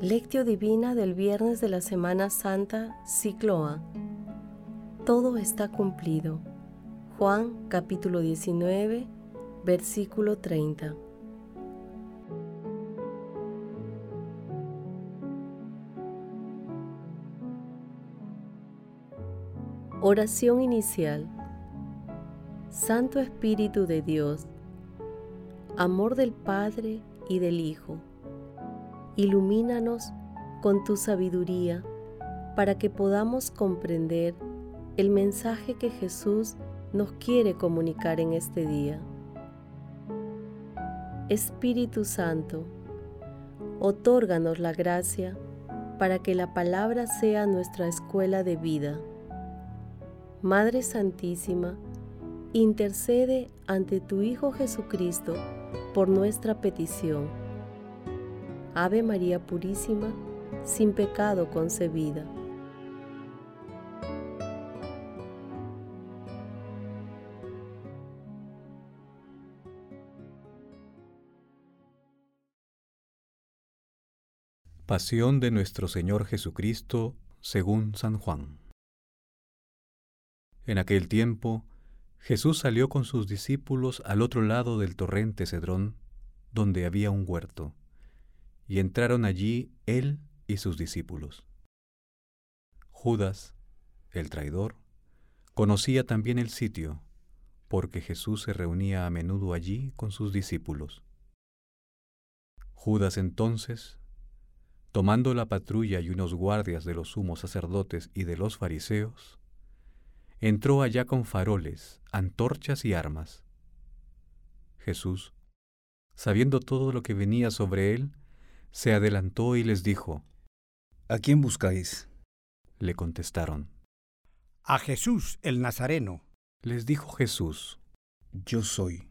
Lectio Divina del viernes de la Semana Santa, ciclo A. Todo está cumplido. Juan capítulo 19, versículo 30. Oración inicial. Santo Espíritu de Dios, amor del Padre y del Hijo ilumínanos con tu sabiduría para que podamos comprender el mensaje que Jesús nos quiere comunicar en este día. Espíritu Santo, otórganos la gracia para que la palabra sea nuestra escuela de vida. Madre Santísima, intercede ante tu Hijo Jesucristo por nuestra petición Ave María Purísima, sin pecado concebida. Pasión de nuestro Señor Jesucristo según San Juan. En aquel tiempo, Jesús salió con sus discípulos al otro lado del torrente Cedrón, donde había un huerto y entraron allí él y sus discípulos. Judas, el traidor, conocía también el sitio, porque Jesús se reunía a menudo allí con sus discípulos. Judas entonces, tomando la patrulla y unos guardias de los sumos sacerdotes y de los fariseos, entró allá con faroles, antorchas y armas. Jesús, sabiendo todo lo que venía sobre él, se adelantó y les dijo, ¿A quién buscáis? Le contestaron. A Jesús el Nazareno. Les dijo Jesús, Yo soy.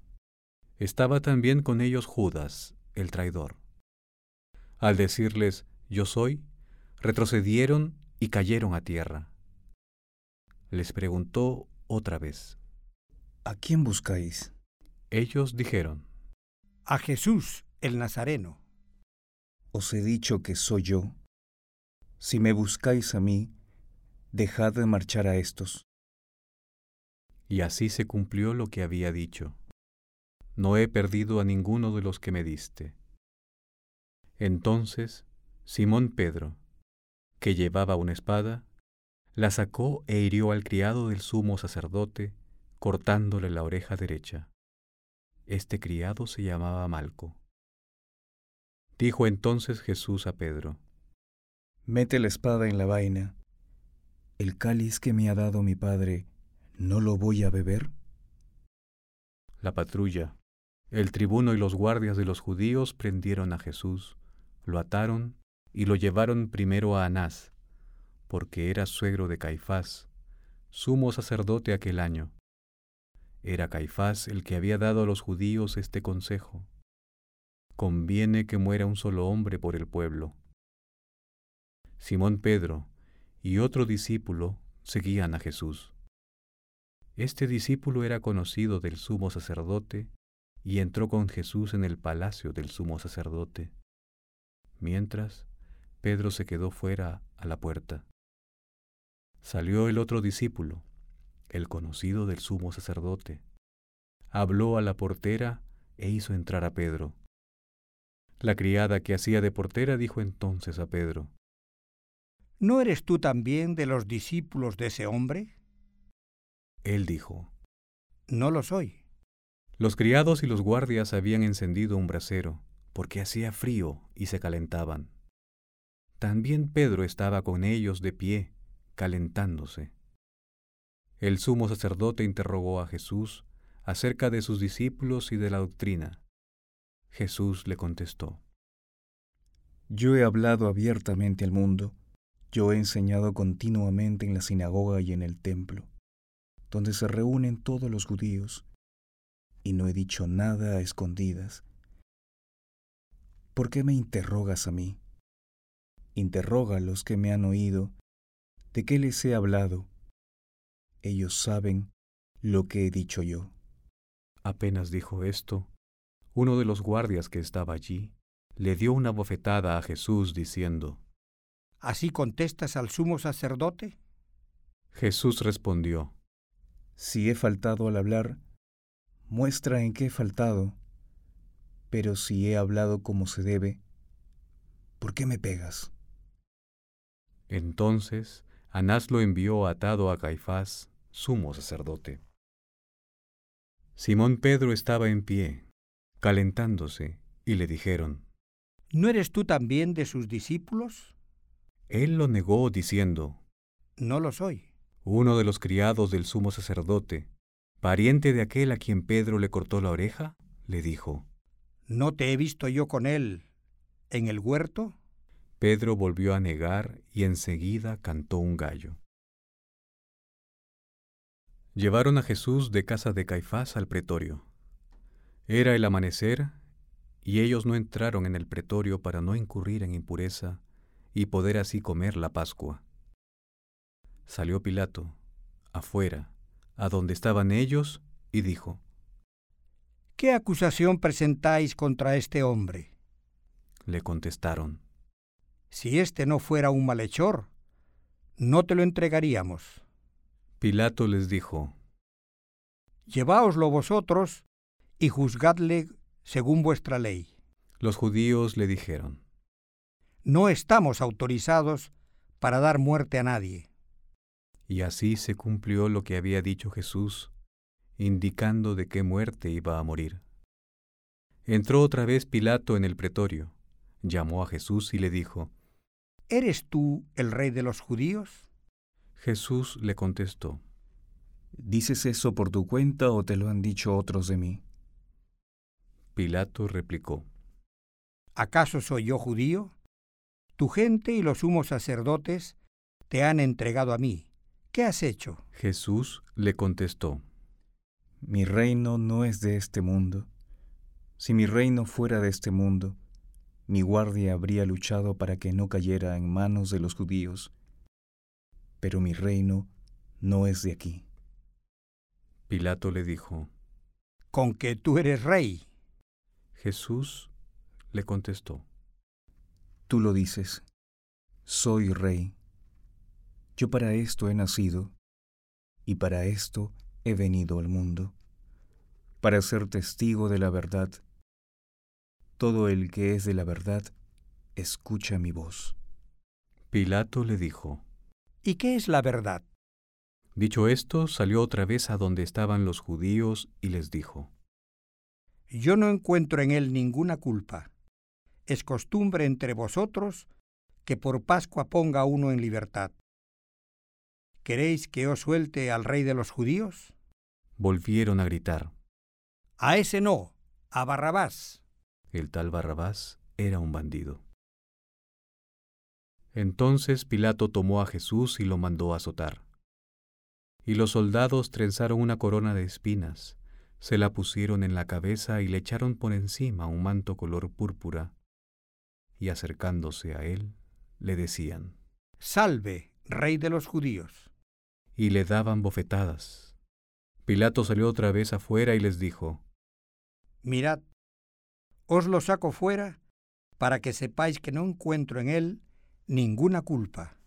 Estaba también con ellos Judas, el traidor. Al decirles, Yo soy, retrocedieron y cayeron a tierra. Les preguntó otra vez, ¿A quién buscáis? Ellos dijeron, A Jesús el Nazareno os he dicho que soy yo. Si me buscáis a mí, dejad de marchar a estos. Y así se cumplió lo que había dicho. No he perdido a ninguno de los que me diste. Entonces Simón Pedro, que llevaba una espada, la sacó e hirió al criado del sumo sacerdote, cortándole la oreja derecha. Este criado se llamaba Malco. Dijo entonces Jesús a Pedro, Mete la espada en la vaina. ¿El cáliz que me ha dado mi Padre, no lo voy a beber? La patrulla, el tribuno y los guardias de los judíos prendieron a Jesús, lo ataron y lo llevaron primero a Anás, porque era suegro de Caifás, sumo sacerdote aquel año. Era Caifás el que había dado a los judíos este consejo conviene que muera un solo hombre por el pueblo. Simón Pedro y otro discípulo seguían a Jesús. Este discípulo era conocido del sumo sacerdote y entró con Jesús en el palacio del sumo sacerdote, mientras Pedro se quedó fuera a la puerta. Salió el otro discípulo, el conocido del sumo sacerdote, habló a la portera e hizo entrar a Pedro. La criada que hacía de portera dijo entonces a Pedro, ¿No eres tú también de los discípulos de ese hombre? Él dijo, No lo soy. Los criados y los guardias habían encendido un brasero, porque hacía frío y se calentaban. También Pedro estaba con ellos de pie, calentándose. El sumo sacerdote interrogó a Jesús acerca de sus discípulos y de la doctrina. Jesús le contestó, Yo he hablado abiertamente al mundo, yo he enseñado continuamente en la sinagoga y en el templo, donde se reúnen todos los judíos, y no he dicho nada a escondidas. ¿Por qué me interrogas a mí? Interroga a los que me han oído, ¿de qué les he hablado? Ellos saben lo que he dicho yo. Apenas dijo esto, uno de los guardias que estaba allí le dio una bofetada a Jesús diciendo, ¿Así contestas al sumo sacerdote? Jesús respondió, Si he faltado al hablar, muestra en qué he faltado, pero si he hablado como se debe, ¿por qué me pegas? Entonces Anás lo envió atado a Caifás, sumo sacerdote. Simón Pedro estaba en pie, calentándose, y le dijeron, ¿No eres tú también de sus discípulos? Él lo negó diciendo, No lo soy. Uno de los criados del sumo sacerdote, pariente de aquel a quien Pedro le cortó la oreja, le dijo, ¿No te he visto yo con él en el huerto? Pedro volvió a negar y enseguida cantó un gallo. Llevaron a Jesús de casa de Caifás al pretorio. Era el amanecer y ellos no entraron en el pretorio para no incurrir en impureza y poder así comer la Pascua. Salió Pilato, afuera, a donde estaban ellos, y dijo, ¿Qué acusación presentáis contra este hombre? Le contestaron, Si éste no fuera un malhechor, no te lo entregaríamos. Pilato les dijo, Lleváoslo vosotros y juzgadle según vuestra ley. Los judíos le dijeron, No estamos autorizados para dar muerte a nadie. Y así se cumplió lo que había dicho Jesús, indicando de qué muerte iba a morir. Entró otra vez Pilato en el pretorio, llamó a Jesús y le dijo, ¿Eres tú el rey de los judíos? Jesús le contestó, ¿Dices eso por tu cuenta o te lo han dicho otros de mí? Pilato replicó, ¿Acaso soy yo judío? Tu gente y los sumos sacerdotes te han entregado a mí. ¿Qué has hecho? Jesús le contestó, Mi reino no es de este mundo. Si mi reino fuera de este mundo, mi guardia habría luchado para que no cayera en manos de los judíos. Pero mi reino no es de aquí. Pilato le dijo, Con que tú eres rey. Jesús le contestó, Tú lo dices, soy rey. Yo para esto he nacido y para esto he venido al mundo, para ser testigo de la verdad. Todo el que es de la verdad, escucha mi voz. Pilato le dijo, ¿Y qué es la verdad? Dicho esto, salió otra vez a donde estaban los judíos y les dijo, Yo no encuentro en él ninguna culpa. Es costumbre entre vosotros que por Pascua ponga uno en libertad. ¿Queréis que os suelte al rey de los judíos? Volvieron a gritar. A ese no, a Barrabás. El tal Barrabás era un bandido. Entonces Pilato tomó a Jesús y lo mandó azotar. Y los soldados trenzaron una corona de espinas, se la pusieron en la cabeza y le echaron por encima un manto color púrpura, y acercándose a él, le decían, Salve, rey de los judíos. y le daban bofetadas. Pilato salió otra vez afuera y les dijo, Mirad, os lo saco fuera para que sepáis que no encuentro en él ninguna culpa.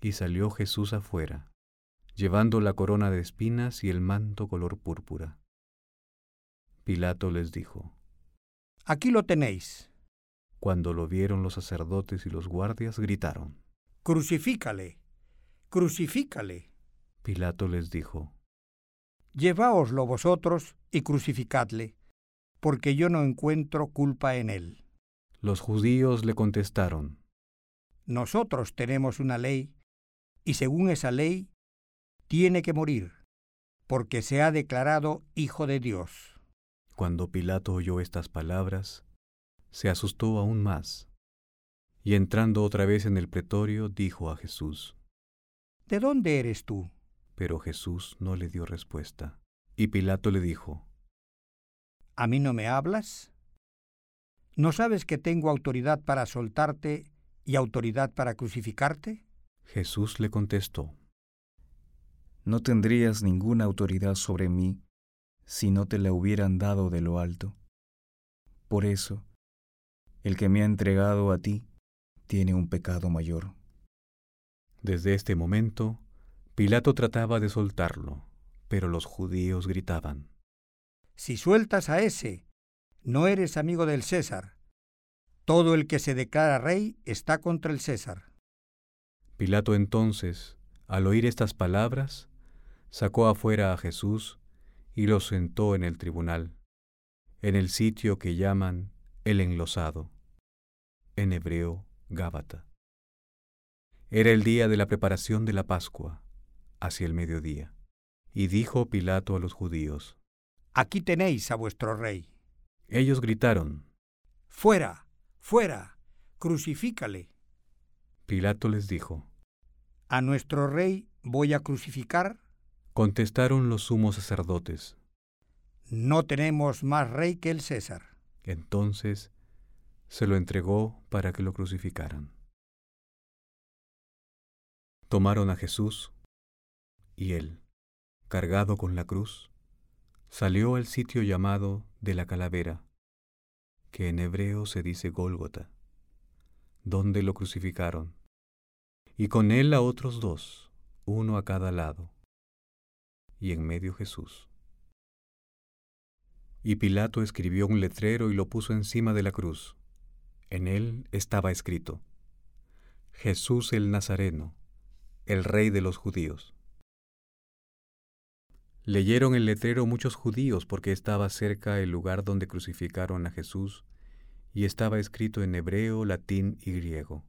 y salió Jesús afuera, llevando la corona de espinas y el manto color púrpura. Pilato les dijo, Aquí lo tenéis. Cuando lo vieron los sacerdotes y los guardias, gritaron. Crucifícale, crucifícale. Pilato les dijo, Lleváoslo vosotros y crucificadle, porque yo no encuentro culpa en él. Los judíos le contestaron, Nosotros tenemos una ley, y según esa ley, tiene que morir, porque se ha declarado Hijo de Dios. Cuando Pilato oyó estas palabras, se asustó aún más, y entrando otra vez en el pretorio, dijo a Jesús, ¿De dónde eres tú? pero Jesús no le dio respuesta. Y Pilato le dijo, ¿A mí no me hablas? ¿No sabes que tengo autoridad para soltarte y autoridad para crucificarte? Jesús le contestó, No tendrías ninguna autoridad sobre mí si no te la hubieran dado de lo alto. Por eso, El que me ha entregado a ti tiene un pecado mayor. Desde este momento, Pilato trataba de soltarlo, pero los judíos gritaban, Si sueltas a ese, no eres amigo del César. Todo el que se declara rey está contra el César. Pilato entonces, al oír estas palabras, sacó afuera a Jesús y lo sentó en el tribunal, en el sitio que llaman el enlosado, en hebreo Gábata. Era el día de la preparación de la Pascua, hacia el mediodía. Y dijo Pilato a los judíos, Aquí tenéis a vuestro rey. Ellos gritaron, Fuera, fuera, crucifícale. Pilato les dijo, ¿A nuestro rey voy a crucificar? Contestaron los sumos sacerdotes. No tenemos más rey que el César. Entonces se lo entregó para que lo crucificaran. Tomaron a Jesús y él, cargado con la cruz, salió al sitio llamado de la calavera, que en hebreo se dice Gólgota, donde lo crucificaron, y con él a otros dos, uno a cada lado, y en medio Jesús. Y Pilato escribió un letrero y lo puso encima de la cruz. En él estaba escrito, Jesús el Nazareno, el rey de los judíos. Leyeron el letrero muchos judíos porque estaba cerca el lugar donde crucificaron a Jesús y estaba escrito en hebreo, latín y griego.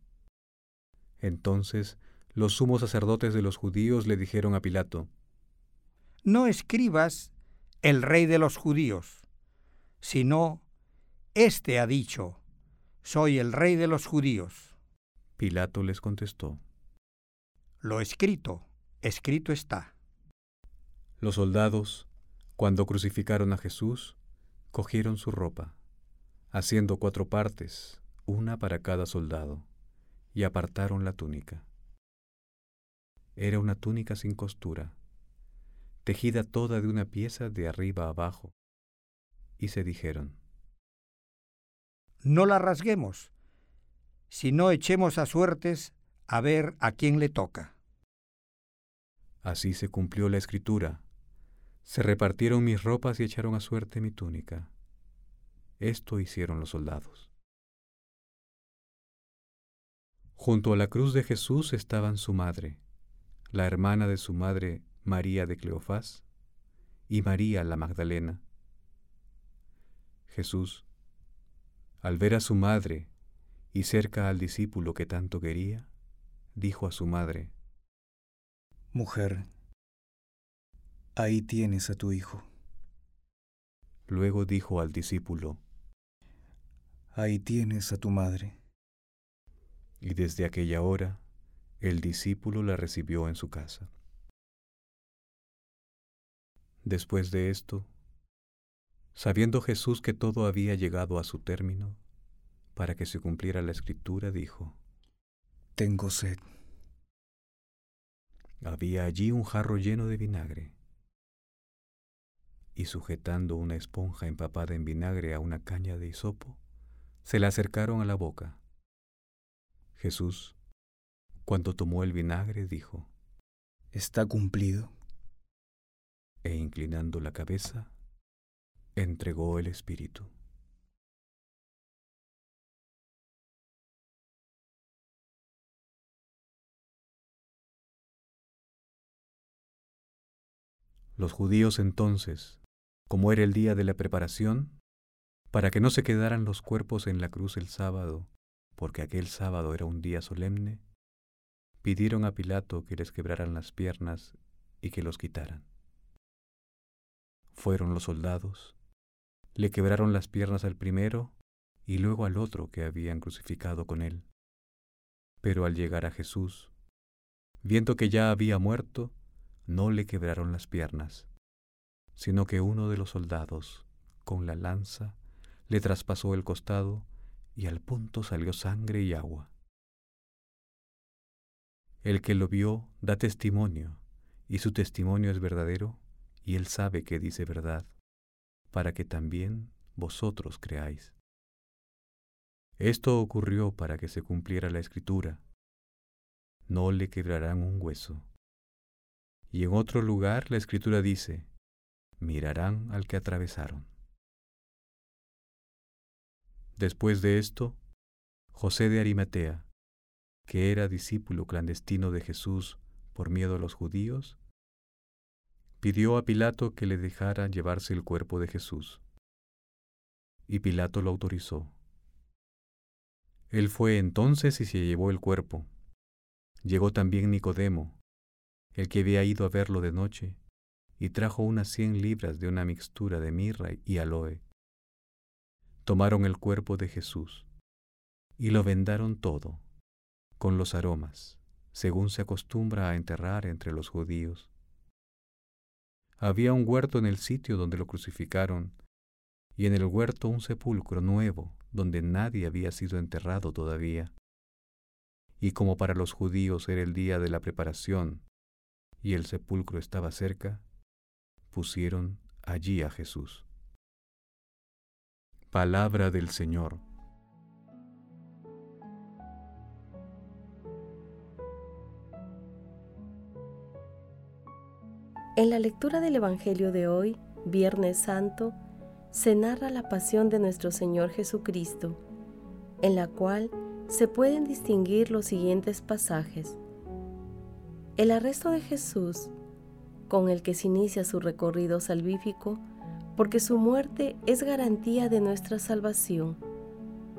Entonces los sumos sacerdotes de los judíos le dijeron a Pilato, No escribas el rey de los judíos, sino, Este ha dicho, soy el rey de los judíos. Pilato les contestó, Lo escrito, escrito está. Los soldados, cuando crucificaron a Jesús, cogieron su ropa, haciendo cuatro partes, una para cada soldado, y apartaron la túnica. Era una túnica sin costura, tejida toda de una pieza de arriba abajo, y se dijeron, No la rasguemos, sino echemos a suertes a ver a quién le toca. Así se cumplió la escritura. Se repartieron mis ropas y echaron a suerte mi túnica. Esto hicieron los soldados. Junto a la cruz de Jesús estaban su madre, la hermana de su madre María de Cleofás y María la Magdalena. Jesús, al ver a su madre y cerca al discípulo que tanto quería, dijo a su madre, Mujer, ahí tienes a tu hijo. Luego dijo al discípulo, Ahí tienes a tu madre. y desde aquella hora el discípulo la recibió en su casa. Después de esto, sabiendo Jesús que todo había llegado a su término, para que se cumpliera la escritura, dijo, Tengo sed. había allí un jarro lleno de vinagre, y sujetando una esponja empapada en vinagre a una caña de hisopo, se la acercaron a la boca. Jesús, cuando tomó el vinagre, dijo, Está cumplido. E inclinando la cabeza, entregó el Espíritu. Los judíos entonces, como era el día de la preparación, para que no se quedaran los cuerpos en la cruz el sábado, porque aquel sábado era un día solemne, pidieron a Pilato que les quebraran las piernas y que los quitaran. Fueron los soldados, le quebraron las piernas al primero y luego al otro que habían crucificado con él. Pero al llegar a Jesús, viendo que ya había muerto, no le quebraron las piernas, sino que uno de los soldados, con la lanza, le traspasó el costado y al punto salió sangre y agua. El que lo vio da testimonio, y su testimonio es verdadero, y él sabe que dice verdad, para que también vosotros creáis. Esto ocurrió para que se cumpliera la escritura. No le quebrarán un hueso. Y en otro lugar la escritura dice, mirarán al que atravesaron. Después de esto, José de Arimatea, que era discípulo clandestino de Jesús por miedo a los judíos, pidió a Pilato que le dejara llevarse el cuerpo de Jesús. Y Pilato lo autorizó. Él fue entonces y se llevó el cuerpo. Llegó también Nicodemo, el que había ido a verlo de noche, y trajo unas cien libras de una mixtura de mirra y aloe. Tomaron el cuerpo de Jesús y lo vendaron todo, con los aromas, según se acostumbra a enterrar entre los judíos. Había un huerto en el sitio donde lo crucificaron, y en el huerto un sepulcro nuevo, donde nadie había sido enterrado todavía. Y como para los judíos era el día de la preparación, y el sepulcro estaba cerca, pusieron allí a Jesús. Palabra del Señor. En la lectura del Evangelio de hoy, Viernes Santo, se narra la pasión de nuestro Señor Jesucristo, en la cual se pueden distinguir los siguientes pasajes. El arresto de Jesús, con el que se inicia su recorrido salvífico, porque su muerte es garantía de nuestra salvación.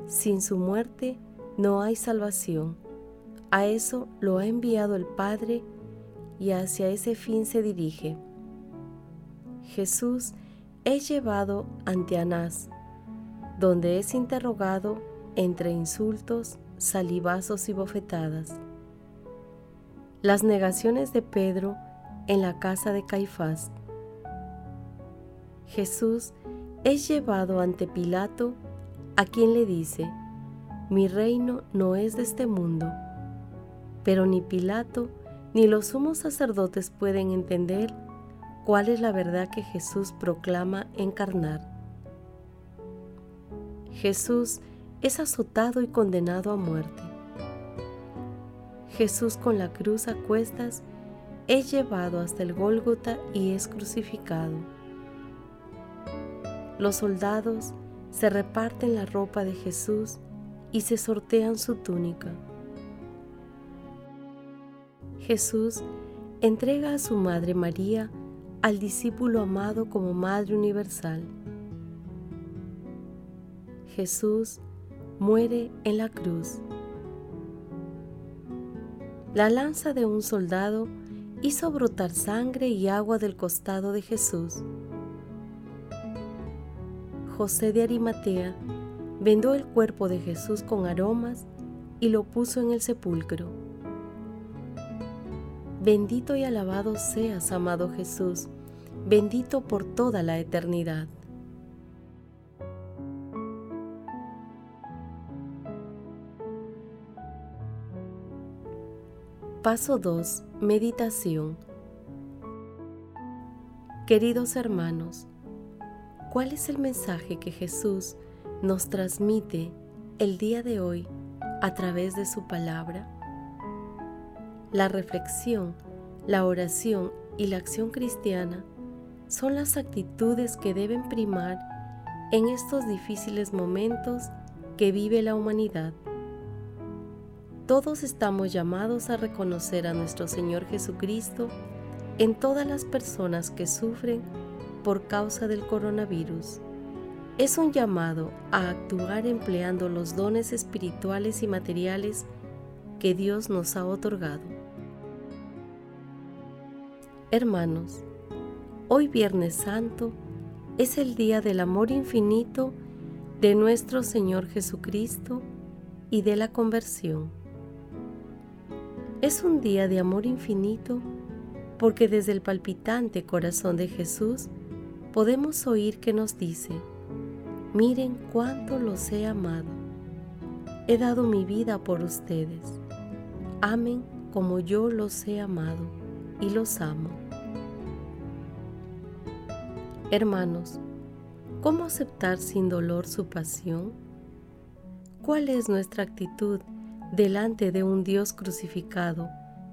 Sin su muerte no hay salvación. A eso lo ha enviado el Padre y hacia ese fin se dirige. Jesús es llevado ante Anás, donde es interrogado entre insultos, salivazos y bofetadas. Las negaciones de Pedro en la casa de Caifás. Jesús es llevado ante Pilato, a quien le dice, mi reino no es de este mundo. Pero ni Pilato ni los sumos sacerdotes pueden entender cuál es la verdad que Jesús proclama encarnar. Jesús es azotado y condenado a muerte. Jesús con la cruz a cuestas es llevado hasta el Gólgota y es crucificado. Los soldados se reparten la ropa de Jesús y se sortean su túnica. Jesús entrega a su Madre María al discípulo amado como Madre Universal. Jesús muere en la cruz la lanza de un soldado hizo brotar sangre y agua del costado de Jesús. José de Arimatea vendó el cuerpo de Jesús con aromas y lo puso en el sepulcro. Bendito y alabado seas, amado Jesús, bendito por toda la eternidad. Paso 2. Meditación. Queridos hermanos, ¿cuál es el mensaje que Jesús nos transmite el día de hoy a través de su palabra? La reflexión, la oración y la acción cristiana son las actitudes que deben primar en estos difíciles momentos que vive la humanidad. Todos estamos llamados a reconocer a nuestro Señor Jesucristo en todas las personas que sufren por causa del coronavirus. Es un llamado a actuar empleando los dones espirituales y materiales que Dios nos ha otorgado. Hermanos, hoy Viernes Santo es el día del amor infinito de nuestro Señor Jesucristo y de la conversión. Es un día de amor infinito porque desde el palpitante corazón de Jesús podemos oír que nos dice, miren cuánto los he amado. He dado mi vida por ustedes. Amen como yo los he amado y los amo. Hermanos, ¿cómo aceptar sin dolor su pasión? ¿Cuál es nuestra actitud delante de un Dios crucificado,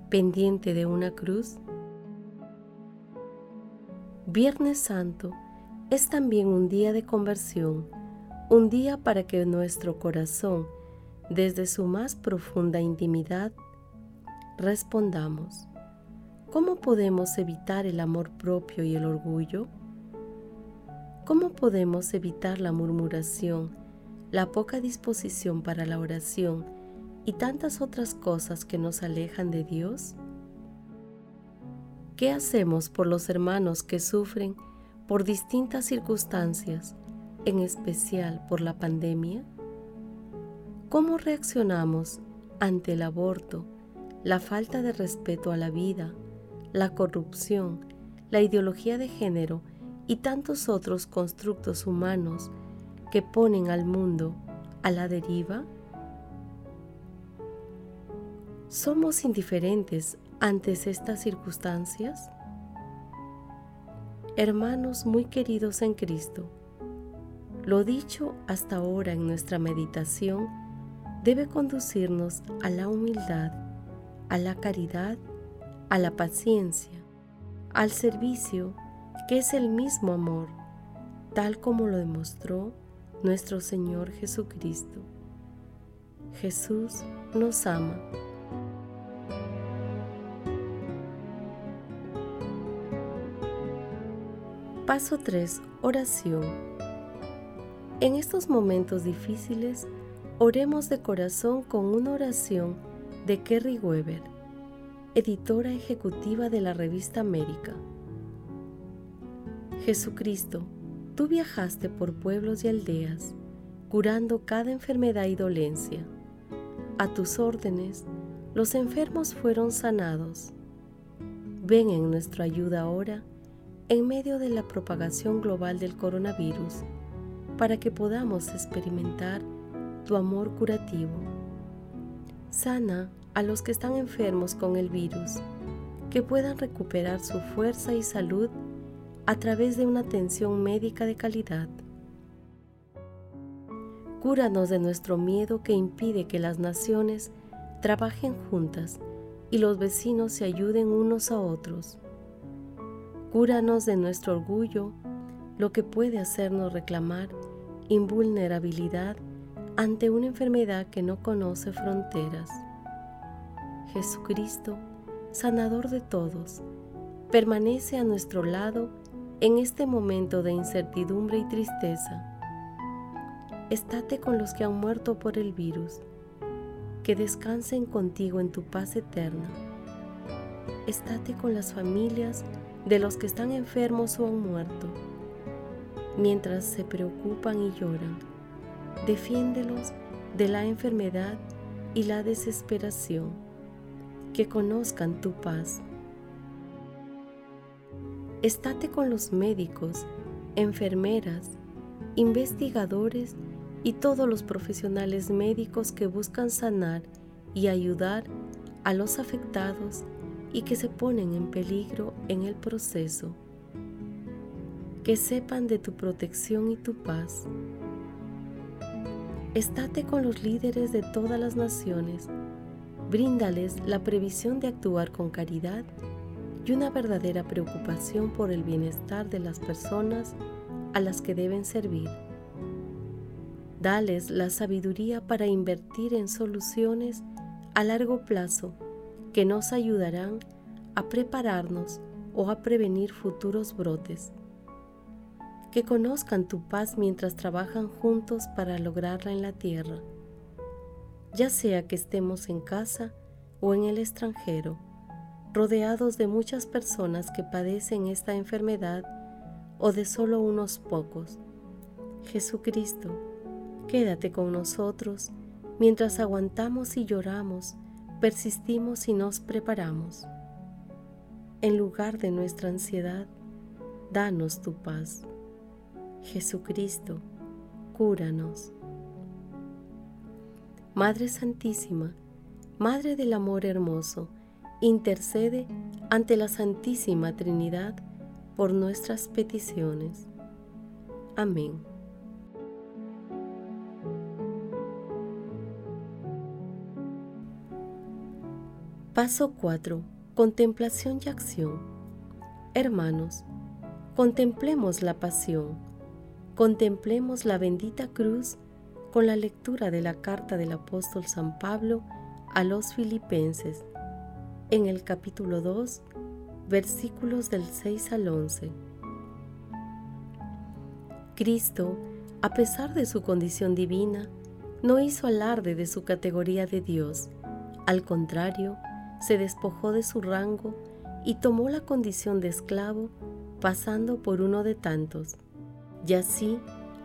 pendiente de una cruz? Viernes Santo es también un día de conversión, un día para que nuestro corazón, desde su más profunda intimidad, respondamos. ¿Cómo podemos evitar el amor propio y el orgullo? ¿Cómo podemos evitar la murmuración, la poca disposición para la oración y tantas otras cosas que nos alejan de Dios? ¿Qué hacemos por los hermanos que sufren por distintas circunstancias, en especial por la pandemia? ¿Cómo reaccionamos ante el aborto, la falta de respeto a la vida, la corrupción, la ideología de género y tantos otros constructos humanos que ponen al mundo a la deriva? ¿Somos indiferentes ante estas circunstancias? Hermanos muy queridos en Cristo, lo dicho hasta ahora en nuestra meditación debe conducirnos a la humildad, a la caridad, a la paciencia, al servicio, que es el mismo amor, tal como lo demostró nuestro Señor Jesucristo. Jesús nos ama. Paso 3. Oración. En estos momentos difíciles, oremos de corazón con una oración de Kerry Weber, editora ejecutiva de la revista América. Jesucristo, tú viajaste por pueblos y aldeas, curando cada enfermedad y dolencia. A tus órdenes, los enfermos fueron sanados. Ven en nuestra ayuda ahora en medio de la propagación global del coronavirus para que podamos experimentar tu amor curativo. Sana a los que están enfermos con el virus, que puedan recuperar su fuerza y salud a través de una atención médica de calidad. Cúranos de nuestro miedo que impide que las naciones trabajen juntas y los vecinos se ayuden unos a otros. Cúranos de nuestro orgullo, lo que puede hacernos reclamar invulnerabilidad ante una enfermedad que no conoce fronteras. Jesucristo, sanador de todos, permanece a nuestro lado en este momento de incertidumbre y tristeza. Estate con los que han muerto por el virus, que descansen contigo en tu paz eterna. Estate con las familias de los que están enfermos o han muerto, mientras se preocupan y lloran. Defiéndelos de la enfermedad y la desesperación, que conozcan tu paz. Estate con los médicos, enfermeras, investigadores y todos los profesionales médicos que buscan sanar y ayudar a los afectados y que se ponen en peligro en el proceso. Que sepan de tu protección y tu paz. Estate con los líderes de todas las naciones. Bríndales la previsión de actuar con caridad y una verdadera preocupación por el bienestar de las personas a las que deben servir. Dales la sabiduría para invertir en soluciones a largo plazo que nos ayudarán a prepararnos o a prevenir futuros brotes. Que conozcan tu paz mientras trabajan juntos para lograrla en la tierra, ya sea que estemos en casa o en el extranjero, rodeados de muchas personas que padecen esta enfermedad o de solo unos pocos. Jesucristo, quédate con nosotros mientras aguantamos y lloramos persistimos y nos preparamos. En lugar de nuestra ansiedad, danos tu paz. Jesucristo, cúranos. Madre Santísima, Madre del Amor Hermoso, intercede ante la Santísima Trinidad por nuestras peticiones. Amén. Paso 4. Contemplación y acción. Hermanos, contemplemos la pasión, contemplemos la bendita cruz con la lectura de la carta del apóstol San Pablo a los filipenses en el capítulo 2, versículos del 6 al 11. Cristo, a pesar de su condición divina, no hizo alarde de su categoría de Dios. Al contrario, se despojó de su rango y tomó la condición de esclavo, pasando por uno de tantos. Y así,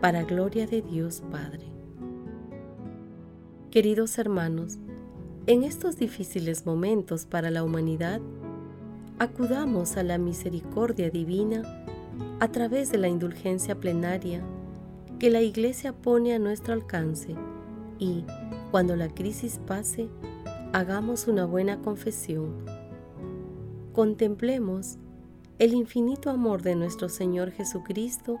para gloria de Dios Padre. Queridos hermanos, en estos difíciles momentos para la humanidad, acudamos a la misericordia divina a través de la indulgencia plenaria que la Iglesia pone a nuestro alcance y, cuando la crisis pase, hagamos una buena confesión. Contemplemos el infinito amor de nuestro Señor Jesucristo